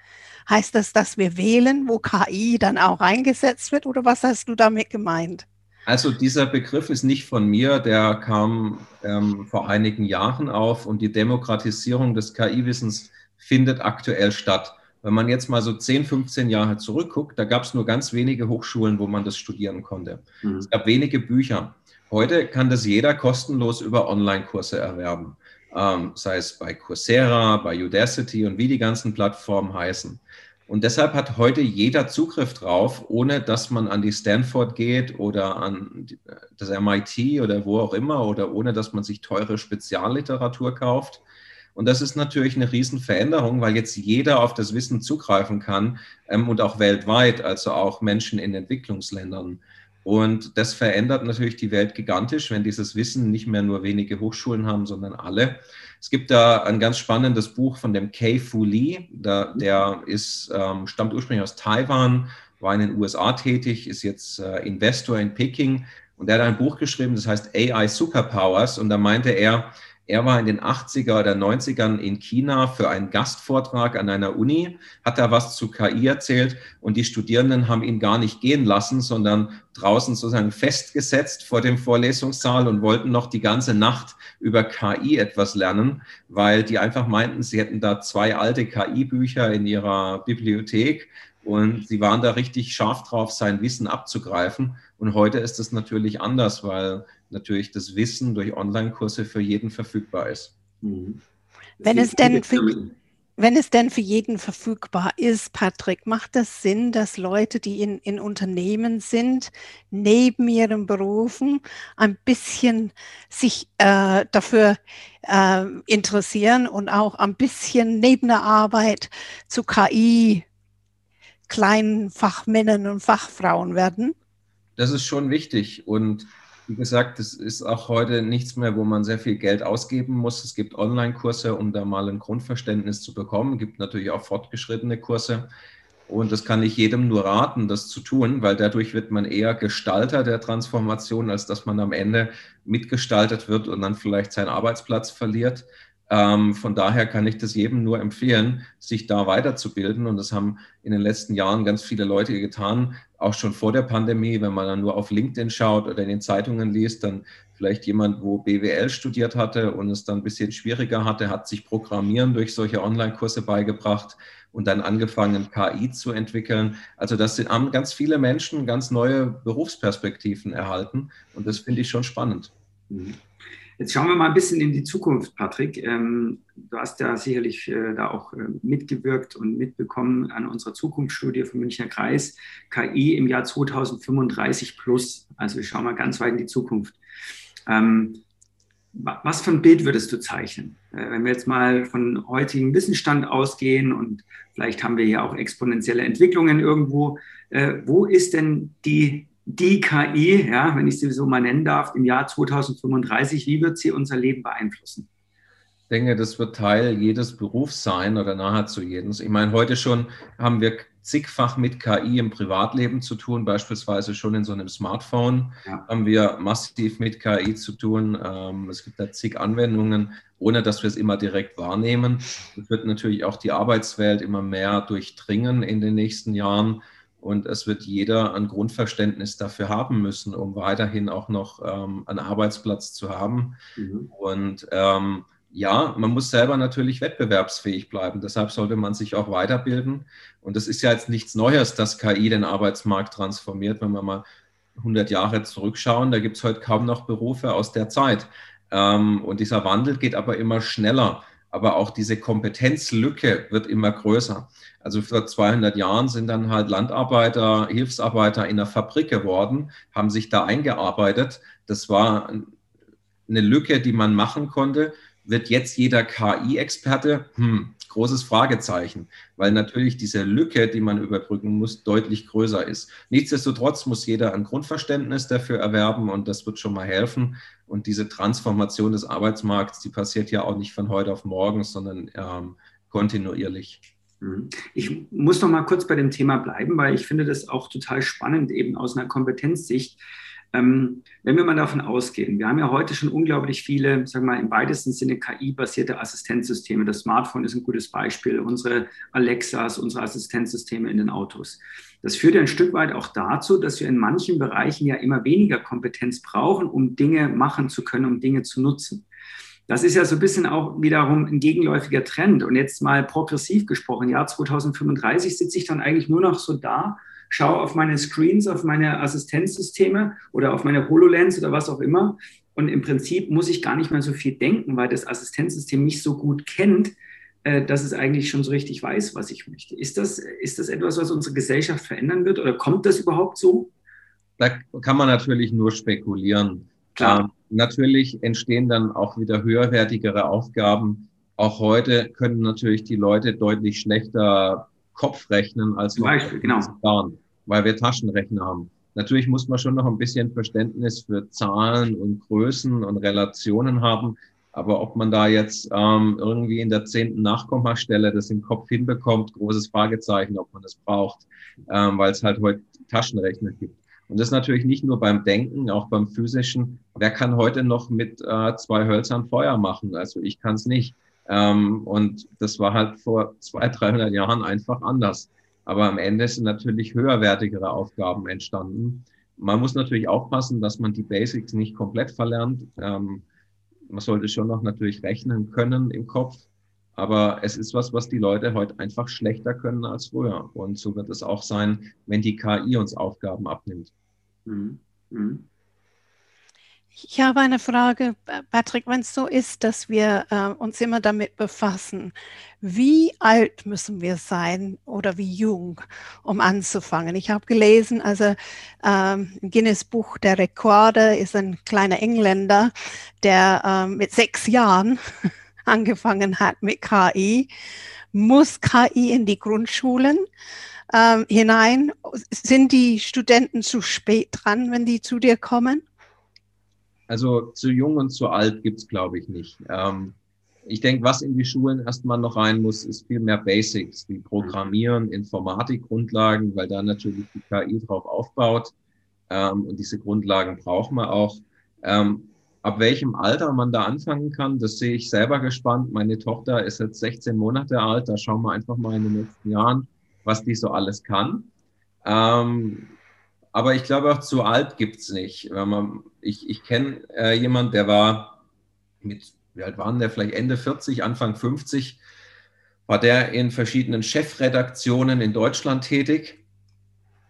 Speaker 3: Heißt das, dass wir wählen, wo KI dann auch eingesetzt wird oder was hast du damit gemeint?
Speaker 4: Also dieser Begriff ist nicht von mir, der kam ähm, vor einigen Jahren auf und die Demokratisierung des KI-Wissens findet aktuell statt. Wenn man jetzt mal so 10, 15 Jahre zurückguckt, da gab es nur ganz wenige Hochschulen, wo man das studieren konnte. Mhm. Es gab wenige Bücher. Heute kann das jeder kostenlos über Online-Kurse erwerben, ähm, sei es bei Coursera, bei Udacity und wie die ganzen Plattformen heißen. Und deshalb hat heute jeder Zugriff drauf, ohne dass man an die Stanford geht oder an das MIT oder wo auch immer oder ohne dass man sich teure Spezialliteratur kauft. Und das ist natürlich eine Riesenveränderung, weil jetzt jeder auf das Wissen zugreifen kann ähm, und auch weltweit, also auch Menschen in Entwicklungsländern. Und das verändert natürlich die Welt gigantisch, wenn dieses Wissen nicht mehr nur wenige Hochschulen haben, sondern alle. Es gibt da ein ganz spannendes Buch von dem Kei Fu Lee, der, der ist, ähm, stammt ursprünglich aus Taiwan, war in den USA tätig, ist jetzt äh, Investor in Peking und der hat ein Buch geschrieben, das heißt AI Superpowers und da meinte er, er war in den 80er oder 90ern in China für einen Gastvortrag an einer Uni, hat da was zu KI erzählt und die Studierenden haben ihn gar nicht gehen lassen, sondern draußen sozusagen festgesetzt vor dem Vorlesungssaal und wollten noch die ganze Nacht über KI etwas lernen, weil die einfach meinten, sie hätten da zwei alte KI-Bücher in ihrer Bibliothek Und sie waren da richtig scharf drauf, sein Wissen abzugreifen. Und heute ist es natürlich anders, weil natürlich das Wissen durch Online-Kurse für jeden verfügbar ist.
Speaker 3: Mhm. Wenn es denn für, wenn es denn für jeden verfügbar ist, Patrick, macht das Sinn, dass Leute, die in, in Unternehmen sind, neben ihren Berufen ein bisschen sich äh, dafür äh, interessieren und auch ein bisschen neben der Arbeit zu KI kleinen Fachmännern und Fachfrauen werden?
Speaker 4: Das ist schon wichtig und wie gesagt, es ist auch heute nichts mehr, wo man sehr viel Geld ausgeben muss. Es gibt Online-Kurse, um da mal ein Grundverständnis zu bekommen. Es gibt natürlich auch fortgeschrittene Kurse. Und das kann ich jedem nur raten, das zu tun, weil dadurch wird man eher Gestalter der Transformation, als dass man am Ende mitgestaltet wird und dann vielleicht seinen Arbeitsplatz verliert. Ähm, von daher kann ich das jedem nur empfehlen, sich da weiterzubilden. Und das haben in den letzten Jahren ganz viele Leute getan, auch schon vor der Pandemie. Wenn man dann nur auf LinkedIn schaut oder in den Zeitungen liest, dann vielleicht jemand, wo BWL studiert hatte und es dann ein bisschen schwieriger hatte, hat sich Programmieren durch solche Online-Kurse beigebracht und dann angefangen, KI zu entwickeln. Also das sind, haben ganz viele Menschen ganz neue Berufsperspektiven erhalten und das finde ich schon spannend.
Speaker 2: Mhm. Jetzt schauen wir mal ein bisschen in die Zukunft, Patrick. Ähm, du hast ja sicherlich äh, da auch äh, mitgewirkt und mitbekommen an unserer Zukunftsstudie vom Münchner Kreis, KI im Jahr 2035 plus. Also wir schauen mal ganz weit in die Zukunft. Ähm, was für ein Bild würdest du zeichnen? Äh, wenn wir jetzt mal von heutigem Wissensstand ausgehen und vielleicht haben wir ja auch exponentielle Entwicklungen irgendwo, wo ist denn die die KI, ja, wenn ich sie so mal nennen darf, im Jahr 2035, wie wird sie unser Leben beeinflussen?
Speaker 4: Ich denke, das wird Teil jedes Berufs sein oder nahezu jedes. Ich meine, heute schon haben wir zigfach mit KI im Privatleben zu tun, beispielsweise schon in so einem Smartphone ja. haben wir massiv mit KI zu tun. Ähm, es gibt da zig Anwendungen, ohne dass wir es immer direkt wahrnehmen. Es wird natürlich auch die Arbeitswelt immer mehr durchdringen in den nächsten Jahren. Und es wird jeder ein Grundverständnis dafür haben müssen, um weiterhin auch noch ähm, einen Arbeitsplatz zu haben. Mhm. Und ähm, ja, man muss selber natürlich wettbewerbsfähig bleiben. Deshalb sollte man sich auch weiterbilden. Und es ist ja jetzt nichts Neues, dass KI den Arbeitsmarkt transformiert. Wenn wir mal 100 Jahre zurückschauen, da gibt es heute kaum noch Berufe aus der Zeit. Ähm, und dieser Wandel geht aber immer schneller aber auch diese Kompetenzlücke wird immer größer. Also vor 200 Jahren sind dann halt Landarbeiter, Hilfsarbeiter in der Fabrik geworden, haben sich da eingearbeitet. Das war eine Lücke, die man machen konnte. Wird jetzt jeder KI-Experte? Hm, großes Fragezeichen, weil natürlich diese Lücke, die man überbrücken muss, deutlich größer ist. Nichtsdestotrotz muss jeder ein Grundverständnis dafür erwerben und das wird schon mal helfen. Und diese Transformation des Arbeitsmarkts, die passiert ja auch nicht von heute auf morgen, sondern ähm, kontinuierlich.
Speaker 2: Mhm. Ich muss noch mal kurz bei dem Thema bleiben, weil ich finde das auch total spannend, eben aus einer Kompetenzsicht. Ähm, wenn wir mal davon ausgehen, wir haben ja heute schon unglaublich viele, sagen wir mal, im weitesten Sinne KI-basierte Assistenzsysteme. Das Smartphone ist ein gutes Beispiel, unsere Alexas, unsere Assistenzsysteme in den Autos. Das führt ja ein Stück weit auch dazu, dass wir in manchen Bereichen ja immer weniger Kompetenz brauchen, um Dinge machen zu können, um Dinge zu nutzen. Das ist ja so ein bisschen auch wiederum ein gegenläufiger Trend. Und jetzt mal progressiv gesprochen, Jahr 2035 sitze ich dann eigentlich nur noch so da schaue auf meine Screens, auf meine Assistenzsysteme oder auf meine HoloLens oder was auch immer. Und im Prinzip muss ich gar nicht mehr so viel denken, weil das Assistenzsystem mich so gut kennt, äh, dass es eigentlich schon so richtig weiß, was ich möchte. Ist das, ist das etwas, was unsere Gesellschaft verändern wird oder kommt das überhaupt so?
Speaker 4: Da kann man natürlich nur spekulieren. Klar. Ähm, natürlich entstehen dann auch wieder höherwertigere Aufgaben. Auch heute können natürlich die Leute deutlich schlechter Kopfrechnen als
Speaker 2: Zum Beispiel, genau.
Speaker 4: Jahren, weil wir Taschenrechner haben. Natürlich muss man schon noch ein bisschen Verständnis für Zahlen und Größen und Relationen haben. Aber ob man da jetzt ähm, irgendwie in der zehnten Nachkommastelle das im Kopf hinbekommt, großes Fragezeichen, ob man das braucht, ähm, weil es halt heute Taschenrechner gibt. Und das natürlich nicht nur beim Denken, auch beim physischen. Wer kann heute noch mit äh, zwei Hölzern Feuer machen? Also ich kann es nicht. Ähm, und das war halt vor 200, 300 Jahren einfach anders. Aber am Ende sind natürlich höherwertigere Aufgaben entstanden. Man muss natürlich aufpassen, dass man die Basics nicht komplett verlernt. Ähm, man sollte schon noch natürlich rechnen können im Kopf. Aber es ist was, was die Leute heute einfach schlechter können als früher. Und so wird es auch sein, wenn die KI uns Aufgaben abnimmt. Mhm. Mhm.
Speaker 3: Ich habe eine Frage, Patrick, wenn es so ist, dass wir äh, uns immer damit befassen, wie alt müssen wir sein oder wie jung, um anzufangen? Ich habe gelesen, also ähm, im Guinness Buch der Rekorde ist ein kleiner Engländer, der ähm, mit sechs Jahren (laughs) angefangen hat mit KI. Muss KI in die Grundschulen ähm, hinein? Sind die Studenten zu spät dran, wenn die zu dir kommen?
Speaker 4: Also zu jung und zu alt gibt es, glaube ich, nicht. Ähm, ich denke, was in die Schulen erstmal noch rein muss, ist viel mehr Basics, wie Programmieren, Informatikgrundlagen, weil da natürlich die KI drauf aufbaut. Ähm, und diese Grundlagen braucht man auch. Ähm, ab welchem Alter man da anfangen kann, das sehe ich selber gespannt. Meine Tochter ist jetzt 16 Monate alt, da schauen wir einfach mal in den nächsten Jahren, was die so alles kann. Ähm, aber ich glaube, auch zu alt gibt's nicht. Wenn man, ich ich kenne äh, jemanden, der war mit, wie alt waren der, vielleicht Ende 40, Anfang 50, war der in verschiedenen Chefredaktionen in Deutschland tätig.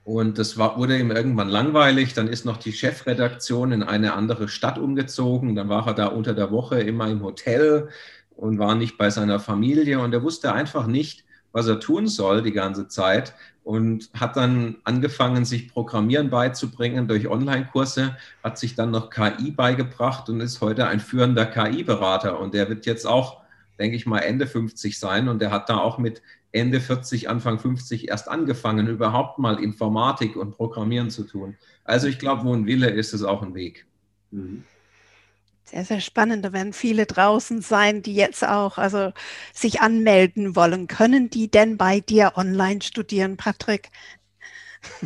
Speaker 4: Und das war, wurde ihm irgendwann langweilig. Dann ist noch die Chefredaktion in eine andere Stadt umgezogen. Dann war er da unter der Woche immer im Hotel und war nicht bei seiner Familie. Und er wusste einfach nicht, was er tun soll die ganze Zeit und hat dann angefangen, sich Programmieren beizubringen durch Online-Kurse, hat sich dann noch KI beigebracht und ist heute ein führender KI-Berater. Und der wird jetzt auch, denke ich mal, Ende 50 sein und der hat da auch mit Ende 40, Anfang 50 erst angefangen, überhaupt mal Informatik und Programmieren zu tun. Also ich glaube, wo ein Wille ist, ist auch ein Weg. Mhm.
Speaker 3: Sehr, sehr spannend. Da werden viele draußen sein, die jetzt auch also sich anmelden wollen. Können die denn bei dir online studieren, Patrick?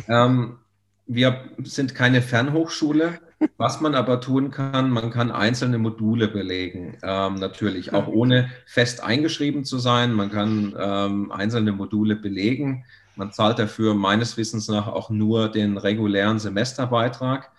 Speaker 4: Ähm, wir sind keine Fernhochschule. Was man aber tun kann, man kann einzelne Module belegen. Ähm, natürlich auch ohne fest eingeschrieben zu sein. Man kann ähm, einzelne Module belegen. Man zahlt dafür meines Wissens nach auch nur den regulären Semesterbeitrag.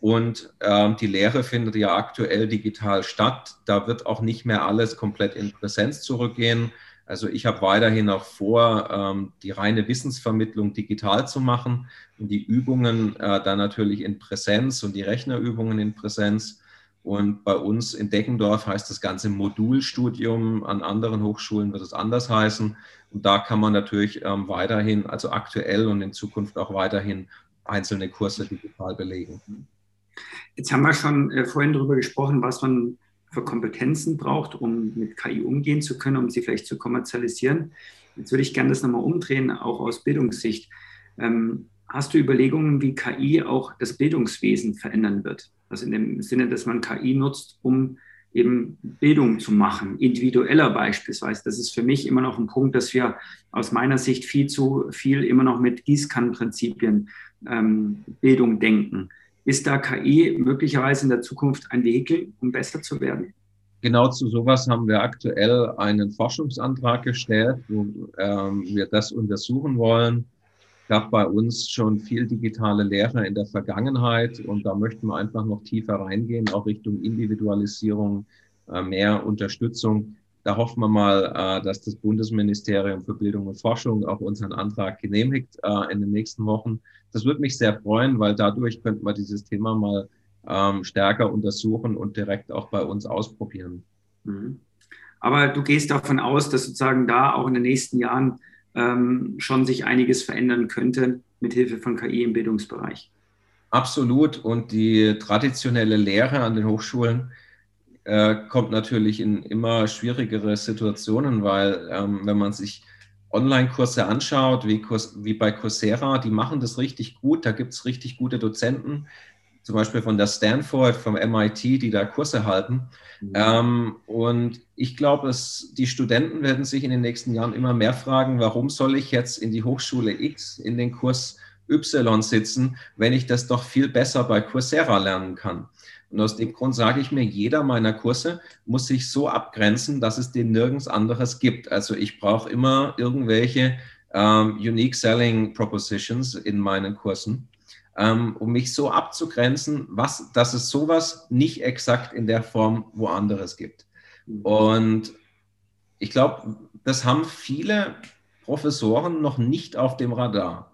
Speaker 4: Und ähm, die Lehre findet ja aktuell digital statt. Da wird auch nicht mehr alles komplett in Präsenz zurückgehen. Also ich habe weiterhin auch vor, ähm, die reine Wissensvermittlung digital zu machen und die Übungen äh, dann natürlich in Präsenz und die Rechnerübungen in Präsenz. Und bei uns in Deckendorf heißt das ganze Modulstudium, an anderen Hochschulen wird es anders heißen. Und da kann man natürlich ähm, weiterhin, also aktuell und in Zukunft auch weiterhin einzelne Kurse digital belegen.
Speaker 2: Jetzt haben wir schon äh, vorhin darüber gesprochen, was man für Kompetenzen braucht, um mit KI umgehen zu können, um sie vielleicht zu kommerzialisieren. Jetzt würde ich gerne das nochmal umdrehen, auch aus Bildungssicht. Ähm, hast du Überlegungen, wie KI auch das Bildungswesen verändern wird? Also in dem Sinne, dass man KI nutzt, um eben Bildung zu machen, individueller beispielsweise. Das ist für mich immer noch ein Punkt, dass wir aus meiner Sicht viel zu viel immer noch mit Gießkannenprinzipien ähm, Bildung denken. Ist da KI möglicherweise in der Zukunft ein Vehikel, um besser zu werden?
Speaker 4: Genau zu sowas haben wir aktuell einen Forschungsantrag gestellt, wo ähm, wir das untersuchen wollen. Es gab bei uns schon viel digitale Lehre in der Vergangenheit und da möchten wir einfach noch tiefer reingehen, auch Richtung Individualisierung, äh, mehr Unterstützung. Da hoffen wir mal, äh, dass das Bundesministerium für Bildung und Forschung auch unseren Antrag genehmigt äh, in den nächsten Wochen. Das würde mich sehr freuen, weil dadurch könnten wir dieses Thema mal ähm, stärker untersuchen und direkt auch bei uns ausprobieren. Mhm.
Speaker 2: Aber du gehst davon aus, dass sozusagen da auch in den nächsten Jahren ähm, schon sich einiges verändern könnte mit Hilfe von KI im Bildungsbereich.
Speaker 4: Absolut. Und die traditionelle Lehre an den Hochschulen äh, kommt natürlich in immer schwierigere Situationen, weil ähm, wenn man sich Online-Kurse anschaut, wie, wie bei Coursera, die machen das richtig gut. Da gibt es richtig gute Dozenten, zum Beispiel von der Stanford, vom MIT, die da Kurse halten. Mhm. Ähm, und ich glaube, die Studenten werden sich in den nächsten Jahren immer mehr fragen, warum soll ich jetzt in die Hochschule X in den Kurs Y sitzen, wenn ich das doch viel besser bei Coursera lernen kann. Und aus dem Grund sage ich mir, jeder meiner Kurse muss sich so abgrenzen, dass es den nirgends anderes gibt. Also ich brauche immer irgendwelche ähm, Unique Selling Propositions in meinen Kursen, ähm, um mich so abzugrenzen, was, dass es sowas nicht exakt in der Form woanders gibt. Und ich glaube, das haben viele Professoren noch nicht auf dem Radar.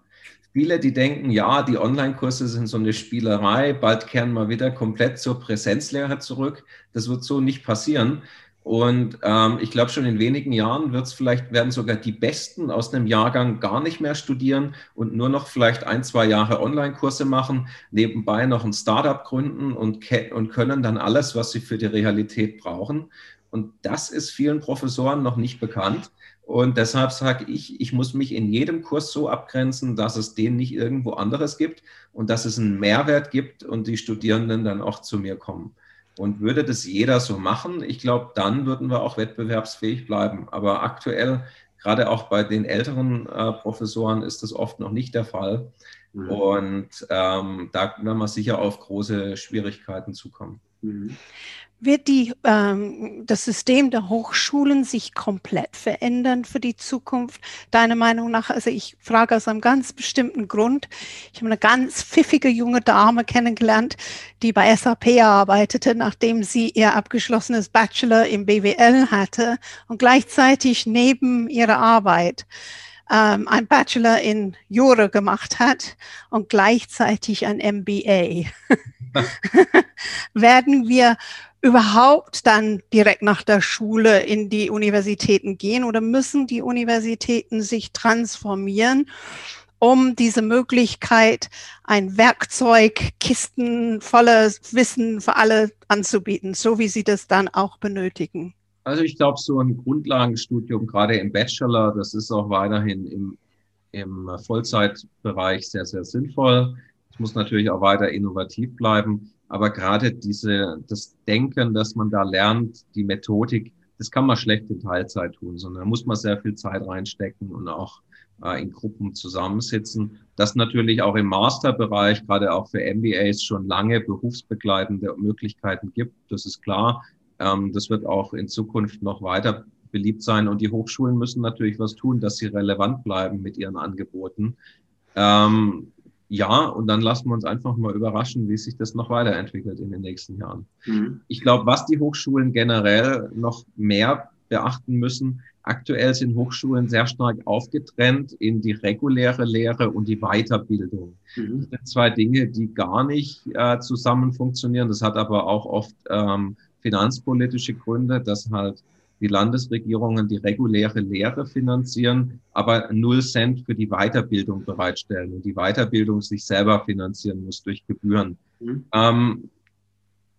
Speaker 4: Viele, die denken, ja, die Online-Kurse sind so eine Spielerei, bald kehren wir wieder komplett zur Präsenzlehre zurück. Das wird so nicht passieren. Und ähm, ich glaube, schon in wenigen Jahren wird es vielleicht, werden sogar die Besten aus einem Jahrgang gar nicht mehr studieren und nur noch vielleicht ein, zwei Jahre Online-Kurse machen, nebenbei noch ein Startup gründen und, und können dann alles, was sie für die Realität brauchen. Und das ist vielen Professoren noch nicht bekannt. Und deshalb sage ich, ich muss mich in jedem Kurs so abgrenzen, dass es den nicht irgendwo anderes gibt und dass es einen Mehrwert gibt und die Studierenden dann auch zu mir kommen. Und würde das jeder so machen, ich glaube, dann würden wir auch wettbewerbsfähig bleiben. Aber aktuell, gerade auch bei den älteren äh, Professoren, ist das oft noch nicht der Fall. Mhm. Und ähm, da werden wir sicher auf große Schwierigkeiten zukommen. Mhm.
Speaker 3: Wird die, ähm, das System der Hochschulen sich komplett verändern für die Zukunft? Deiner Meinung nach? Also ich frage aus einem ganz bestimmten Grund. Ich habe eine ganz pfiffige junge Dame kennengelernt, die bei SAP arbeitete, nachdem sie ihr abgeschlossenes Bachelor im BWL hatte und gleichzeitig neben ihrer Arbeit ähm, ein Bachelor in Jura gemacht hat und gleichzeitig ein MBA. (laughs) (laughs) Werden wir überhaupt dann direkt nach der Schule in die Universitäten gehen oder müssen die Universitäten sich transformieren, um diese Möglichkeit, ein Werkzeug, Kisten voller Wissen für alle anzubieten, so wie sie das dann auch benötigen?
Speaker 4: Also ich glaube, so ein Grundlagenstudium, gerade im Bachelor, das ist auch weiterhin im, im Vollzeitbereich sehr, sehr sinnvoll. Es muss natürlich auch weiter innovativ bleiben. Aber gerade diese, das Denken, dass man da lernt, die Methodik, das kann man schlecht in Teilzeit tun, sondern da muss man sehr viel Zeit reinstecken und auch äh, in Gruppen zusammensitzen. Das natürlich auch im Masterbereich, gerade auch für MBAs, schon lange berufsbegleitende Möglichkeiten gibt. Das ist klar. Ähm, das wird auch in Zukunft noch weiter beliebt sein. Und die Hochschulen müssen natürlich was tun, dass sie relevant bleiben mit ihren Angeboten. Ähm, ja, und dann lassen wir uns einfach mal überraschen, wie sich das noch weiterentwickelt in den nächsten Jahren. Mhm. Ich glaube, was die Hochschulen generell noch mehr beachten müssen, aktuell sind Hochschulen sehr stark aufgetrennt in die reguläre Lehre und die Weiterbildung. Mhm. Das sind zwei Dinge, die gar nicht äh, zusammen funktionieren. Das hat aber auch oft ähm, finanzpolitische Gründe, dass halt die Landesregierungen die reguläre Lehre finanzieren, aber null Cent für die Weiterbildung bereitstellen und die Weiterbildung sich selber finanzieren muss durch Gebühren. Mhm. Ähm,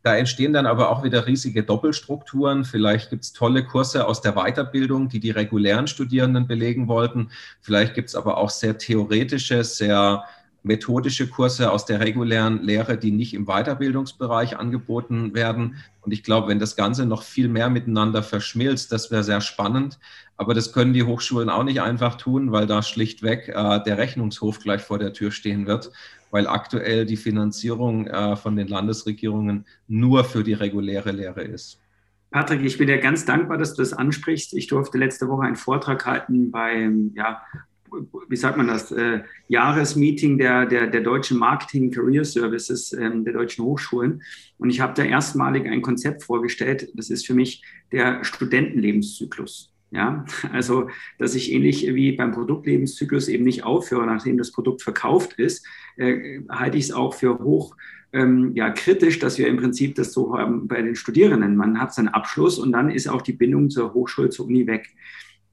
Speaker 4: da entstehen dann aber auch wieder riesige Doppelstrukturen. Vielleicht gibt es tolle Kurse aus der Weiterbildung, die die regulären Studierenden belegen wollten. Vielleicht gibt es aber auch sehr theoretische, sehr methodische Kurse aus der regulären Lehre, die nicht im Weiterbildungsbereich angeboten werden. Und ich glaube, wenn das Ganze noch viel mehr miteinander verschmilzt, das wäre sehr spannend. Aber das können die Hochschulen auch nicht einfach tun, weil da schlichtweg äh, der Rechnungshof gleich vor der Tür stehen wird, weil aktuell die Finanzierung äh, von den Landesregierungen nur für die reguläre Lehre ist.
Speaker 2: Patrick, ich bin dir ganz dankbar, dass du das ansprichst. Ich durfte letzte Woche einen Vortrag halten beim ja, wie sagt man das, äh, Jahresmeeting der, der, der deutschen Marketing Career Services ähm, der deutschen Hochschulen. Und ich habe da erstmalig ein Konzept vorgestellt. Das ist für mich der Studentenlebenszyklus. Ja, (laughs) also, dass ich ähnlich wie beim Produktlebenszyklus eben nicht aufhöre, nachdem das Produkt verkauft ist, äh, halte ich es auch für hoch ähm, ja, kritisch, dass wir im Prinzip das so haben bei den Studierenden. Man hat seinen Abschluss und dann ist auch die Bindung zur Hochschule, zur Uni weg.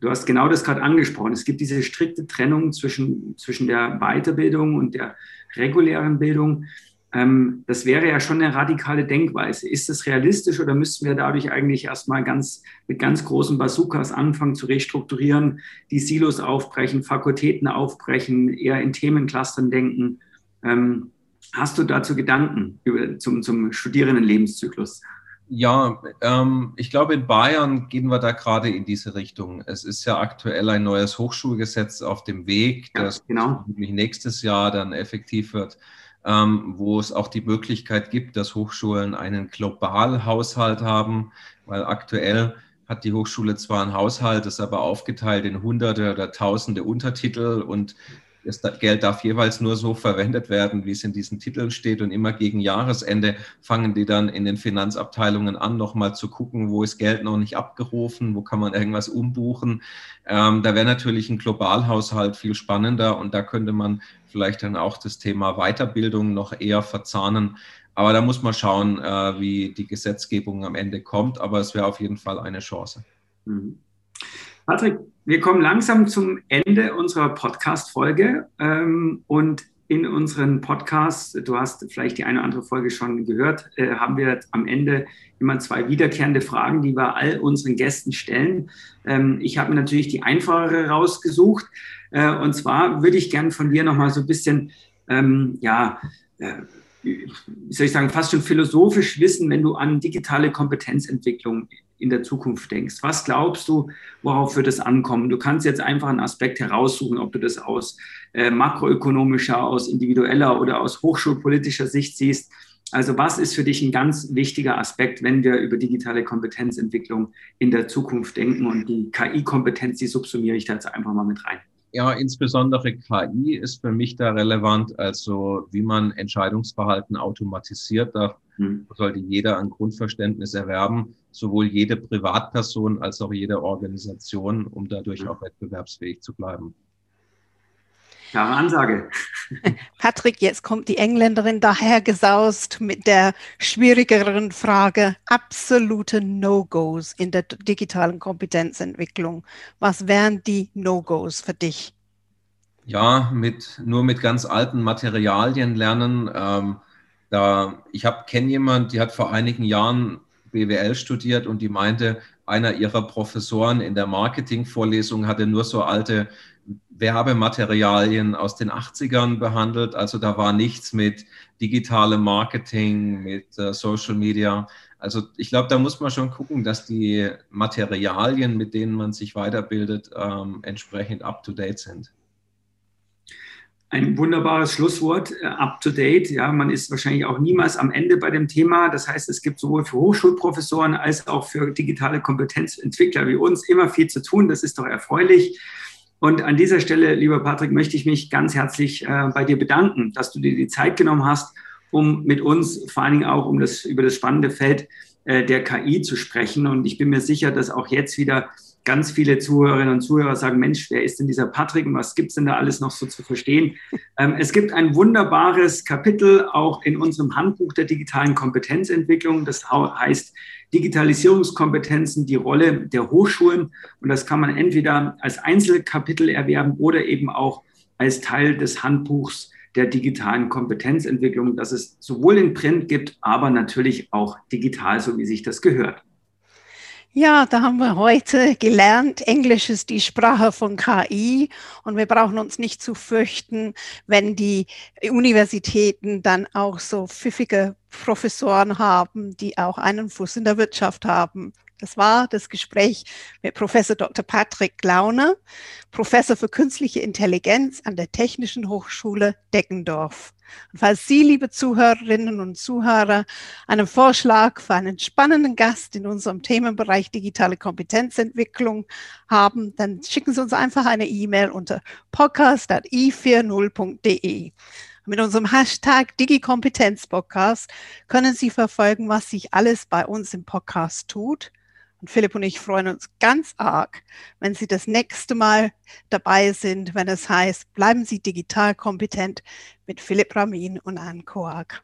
Speaker 2: Du hast genau das gerade angesprochen. Es gibt diese strikte Trennung zwischen, zwischen der Weiterbildung und der regulären Bildung. Ähm, das wäre ja schon eine radikale Denkweise. Ist das realistisch oder müssten wir dadurch eigentlich erstmal ganz, mit ganz großen Bazookas anfangen zu restrukturieren, die Silos aufbrechen, Fakultäten aufbrechen, eher in Themenclustern denken? Ähm, hast du dazu Gedanken über, zum, zum Studierendenlebenszyklus?
Speaker 4: Ja, ähm, ich glaube, in Bayern gehen wir da gerade in diese Richtung. Es ist ja aktuell ein neues Hochschulgesetz auf dem Weg, das ja, genau. nächstes Jahr dann effektiv wird, ähm, wo es auch die Möglichkeit gibt, dass Hochschulen einen Globalhaushalt haben, weil aktuell hat die Hochschule zwar einen Haushalt, ist aber aufgeteilt in hunderte oder tausende Untertitel und das Geld darf jeweils nur so verwendet werden, wie es in diesen Titeln steht. Und immer gegen Jahresende fangen die dann in den Finanzabteilungen an, nochmal zu gucken, wo ist Geld noch nicht abgerufen, wo kann man irgendwas umbuchen. Ähm, da wäre natürlich ein Globalhaushalt viel spannender und da könnte man vielleicht dann auch das Thema Weiterbildung noch eher verzahnen. Aber da muss man schauen, äh, wie die Gesetzgebung am Ende kommt. Aber es wäre auf jeden Fall eine Chance. Mhm.
Speaker 2: Patrick, wir kommen langsam zum Ende unserer Podcast-Folge ähm, und in unseren Podcasts, du hast vielleicht die eine oder andere Folge schon gehört, äh, haben wir am Ende immer zwei wiederkehrende Fragen, die wir all unseren Gästen stellen. Ähm, ich habe mir natürlich die einfachere rausgesucht äh, und zwar würde ich gern von dir nochmal so ein bisschen, ähm, ja, äh, wie soll ich sagen, fast schon philosophisch wissen, wenn du an digitale Kompetenzentwicklung in der Zukunft denkst. Was glaubst du, worauf wird es ankommen? Du kannst jetzt einfach einen Aspekt heraussuchen, ob du das aus äh, makroökonomischer, aus individueller oder aus hochschulpolitischer Sicht siehst. Also was ist für dich ein ganz wichtiger Aspekt, wenn wir über digitale Kompetenzentwicklung in der Zukunft denken? Und die KI-Kompetenz, die subsumiere ich da jetzt einfach mal mit rein.
Speaker 4: Ja, insbesondere KI ist für mich da relevant, also wie man Entscheidungsverhalten automatisiert. Da hm. sollte jeder ein Grundverständnis erwerben, sowohl jede Privatperson als auch jede Organisation, um dadurch hm. auch wettbewerbsfähig zu bleiben.
Speaker 2: Klare Ansage. (laughs)
Speaker 3: Patrick, jetzt kommt die Engländerin dahergesaust mit der schwierigeren Frage. Absolute No-Gos in der digitalen Kompetenzentwicklung. Was wären die No-Gos für dich?
Speaker 4: Ja, mit, nur mit ganz alten Materialien lernen. Ähm, da, ich kenne jemanden, die hat vor einigen Jahren BWL studiert und die meinte, einer ihrer Professoren in der Marketingvorlesung hatte nur so alte Werbematerialien aus den 80ern behandelt. Also da war nichts mit digitalem Marketing, mit äh, Social Media. Also ich glaube, da muss man schon gucken, dass die Materialien, mit denen man sich weiterbildet, ähm, entsprechend up-to-date sind.
Speaker 2: Ein wunderbares Schlusswort, äh, up-to-date. Ja, man ist wahrscheinlich auch niemals am Ende bei dem Thema. Das heißt, es gibt sowohl für Hochschulprofessoren als auch für digitale Kompetenzentwickler wie uns immer viel zu tun. Das ist doch erfreulich. Und an dieser Stelle, lieber Patrick, möchte ich mich ganz herzlich äh, bei dir bedanken, dass du dir die Zeit genommen hast, um mit uns vor allen Dingen auch um das, über das spannende Feld äh, der KI zu sprechen. Und ich bin mir sicher, dass auch jetzt wieder ganz viele Zuhörerinnen und Zuhörer sagen, Mensch, wer ist denn dieser Patrick und was gibt es denn da alles noch so zu verstehen? (laughs) Ähm, es gibt ein wunderbares Kapitel auch in unserem Handbuch der digitalen Kompetenzentwicklung. Das heißt Digitalisierungskompetenzen, die Rolle der Hochschulen. Und das kann man entweder als Einzelkapitel erwerben oder eben auch als Teil des Handbuchs der digitalen Kompetenzentwicklung, das es sowohl in Print gibt, aber natürlich auch digital, so wie sich das gehört.
Speaker 3: Ja, da haben wir heute gelernt, Englisch ist die Sprache von KI und wir brauchen uns nicht zu fürchten, wenn die Universitäten dann auch so pfiffige Professoren haben, die auch einen Fuß in der Wirtschaft haben. Das war das Gespräch mit Professor Dr. Patrick Glauner, Professor für künstliche Intelligenz an der Technischen Hochschule Deggendorf. Und falls Sie, liebe Zuhörerinnen und Zuhörer, einen Vorschlag für einen spannenden Gast in unserem Themenbereich digitale Kompetenzentwicklung haben, dann schicken Sie uns einfach eine E-Mail unter podcast.i40.de. Mit unserem Hashtag DigiKompetenzPodcast können Sie verfolgen, was sich alles bei uns im Podcast tut. Und Philipp und ich freuen uns ganz arg, wenn Sie das nächste Mal dabei sind, wenn es heißt, bleiben Sie digital kompetent mit Philipp Ramin und Anne Koag.